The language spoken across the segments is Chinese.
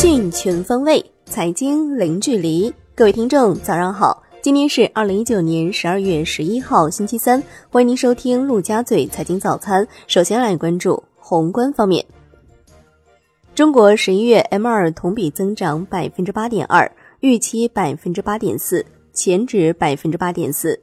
讯全方位，财经零距离。各位听众，早上好！今天是二零一九年十二月十一号，星期三。欢迎您收听陆家嘴财经早餐。首先来关注宏观方面，中国十一月 M 二同比增长百分之八点二，预期百分之八点四，前值百分之八点四。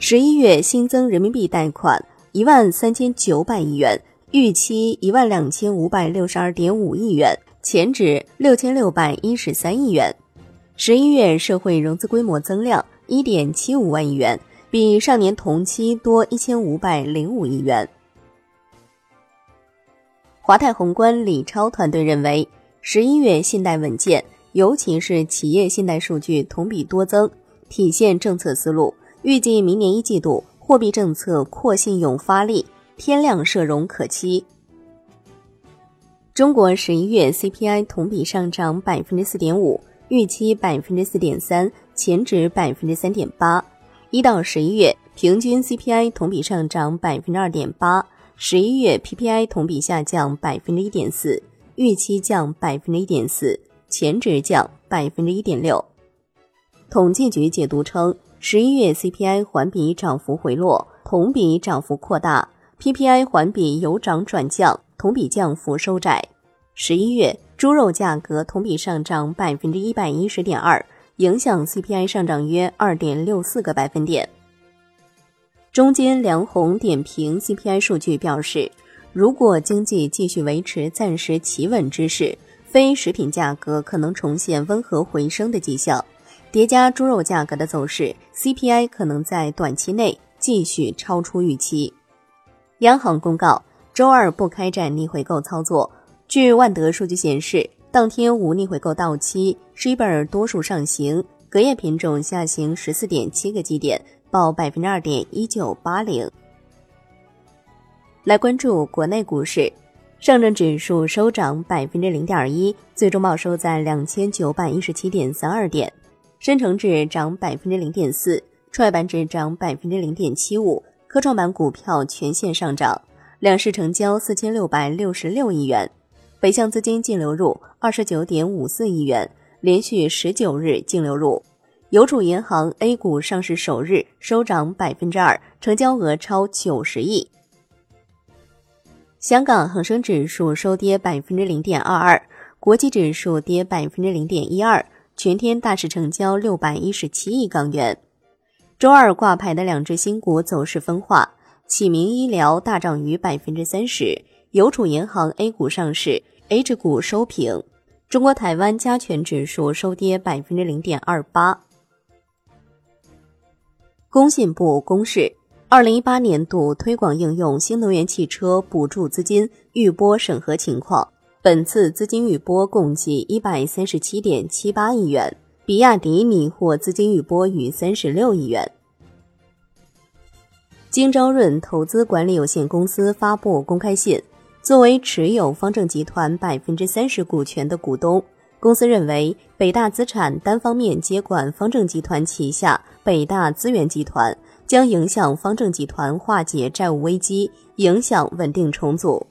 十一月新增人民币贷款一万三千九百亿元，预期一万两千五百六十二点五亿元，前值六千六百一十三亿元。十一月社会融资规模增量一点七五万亿元，比上年同期多一千五百零五亿元。华泰宏观李超团队认为，十一月信贷稳健，尤其是企业信贷数据同比多增，体现政策思路。预计明年一季度货币政策扩信用发力，天量社融可期。中国十一月 CPI 同比上涨百分之四点五，预期百分之四点三，前值百分之三点八。一到十一月平均 CPI 同比上涨百分之二点八，十一月 PPI 同比下降百分之一点四，预期降百分之一点四，前值降百分之一点六。统计局解读称。十一月 CPI 环比涨幅回落，同比涨幅扩大；PPI 环比由涨转降，同比降幅收窄。十一月猪肉价格同比上涨百分之一百一十点二，影响 CPI 上涨约二点六四个百分点。中间梁红点评 CPI 数据表示，如果经济继续维持暂时企稳之势，非食品价格可能重现温和回升的迹象。叠加猪肉价格的走势，CPI 可能在短期内继续超出预期。央行公告，周二不开展逆回购操作。据万德数据显示，当天无逆回购到期，s h i b r 多数上行，隔夜品种下行十四点七个基点，报百分之二点一九八零。来关注国内股市，上证指数收涨百分之零点一，最终报收在两千九百一十七点三二点。深成指涨百分之零点四，创业板指涨百分之零点七五，科创板股票全线上涨。两市成交四千六百六十六亿元，北向资金净流入二十九点五四亿元，连续十九日净流入。邮储银行 A 股上市首日收涨百分之二，成交额超九十亿。香港恒生指数收跌百分之零点二二，国际指数跌百分之零点一二。全天大市成交六百一十七亿港元。周二挂牌的两只新股走势分化，启明医疗大涨逾百分之三十，邮储银行 A 股上市，H 股收平。中国台湾加权指数收跌百分之零点二八。工信部公示，二零一八年度推广应用新能源汽车补助资金预拨审核情况。本次资金预拨共计一百三十七点七八亿元，比亚迪拟获资金预拨逾三十六亿元。京朝润投资管理有限公司发布公开信，作为持有方正集团百分之三十股权的股东，公司认为北大资产单方面接管方正集团旗下北大资源集团，将影响方正集团化解债务危机，影响稳定重组。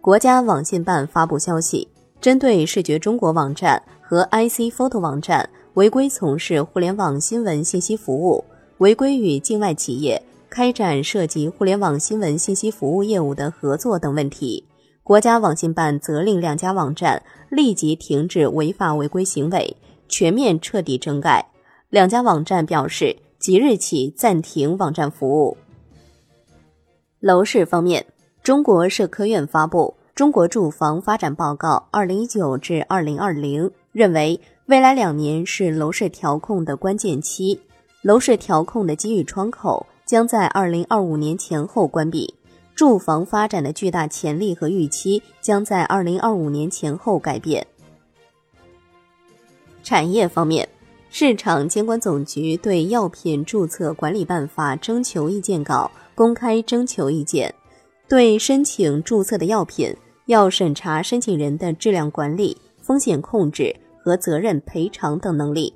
国家网信办发布消息，针对视觉中国网站和 IC Photo 网站违规从事互联网新闻信息服务，违规与境外企业开展涉及互联网新闻信息服务业务的合作等问题，国家网信办责令两家网站立即停止违法违规行为，全面彻底整改。两家网站表示，即日起暂停网站服务。楼市方面。中国社科院发布《中国住房发展报告（二零一九至二零二零）》，认为未来两年是楼市调控的关键期，楼市调控的机遇窗口将在二零二五年前后关闭，住房发展的巨大潜力和预期将在二零二五年前后改变。产业方面，市场监管总局对药品注册管理办法征求意见稿公开征求意见。对申请注册的药品，要审查申请人的质量管理、风险控制和责任赔偿等能力。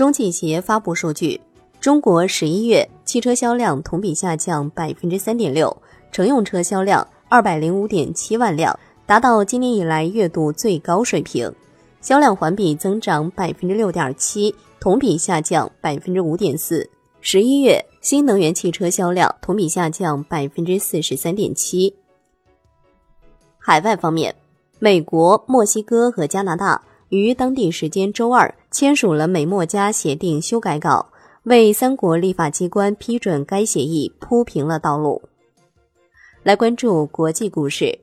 中汽协发布数据，中国十一月汽车销量同比下降百分之三点六，乘用车销量二百零五点七万辆，达到今年以来月度最高水平，销量环比增长百分之六点七，同比下降百分之五点四。十一月新能源汽车销量同比下降百分之四十三点七。海外方面，美国、墨西哥和加拿大于当地时间周二签署了美墨加协定修改稿。为三国立法机关批准该协议铺平了道路。来关注国际股市，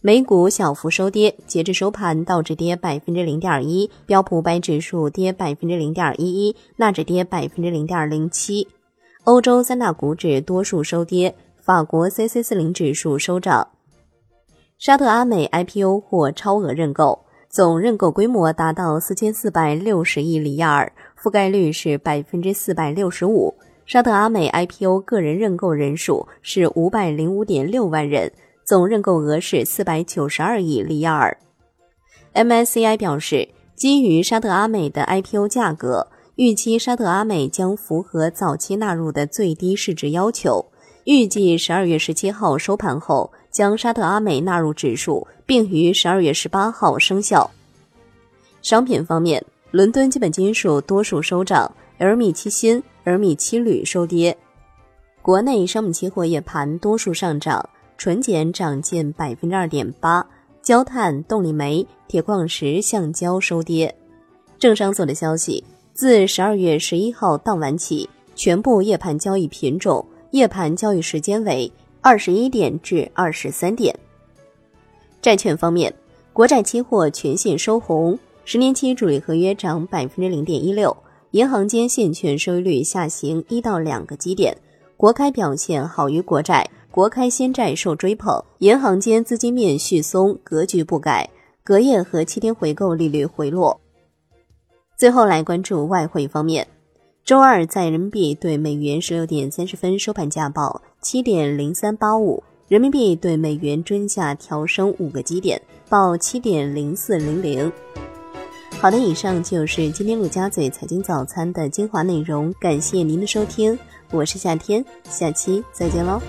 美股小幅收跌，截至收盘，道指跌百分之零点一，标普五百指数跌百分之零点一一，纳指跌百分之零点零七。欧洲三大股指多数收跌，法国 C C 四零指数收涨。沙特阿美 I P O 或超额认购。总认购规模达到四千四百六十亿里亚尔，覆盖率是百分之四百六十五。沙特阿美 IPO 个人认购人数是五百零五点六万人，总认购额是四百九十二亿里亚尔。MSCI 表示，基于沙特阿美的 IPO 价格，预期沙特阿美将符合早期纳入的最低市值要求。预计十二月十七号收盘后，将沙特阿美纳入指数，并于十二月十八号生效。商品方面，伦敦基本金属多数收涨而米七锌、而米七铝收跌。国内商品期货夜盘多数上涨，纯碱涨近百分之二点八，焦炭、动力煤、铁矿石、橡胶收跌。政商做的消息，自十二月十一号当晚起，全部夜盘交易品种。夜盘交易时间为二十一点至二十三点。债券方面，国债期货全线收红，十年期主力合约涨百分之零点一六，银行间现券收益率下行一到两个基点。国开表现好于国债，国开先债受追捧，银行间资金面续松，格局不改，隔夜和七天回购利率回落。最后来关注外汇方面。周二在人民币对美元十六点三十分收盘价报七点零三八五，人民币对美元均价调升五个基点，报七点零四零零。好的，以上就是今天陆家嘴财经早餐的精华内容，感谢您的收听，我是夏天，下期再见喽。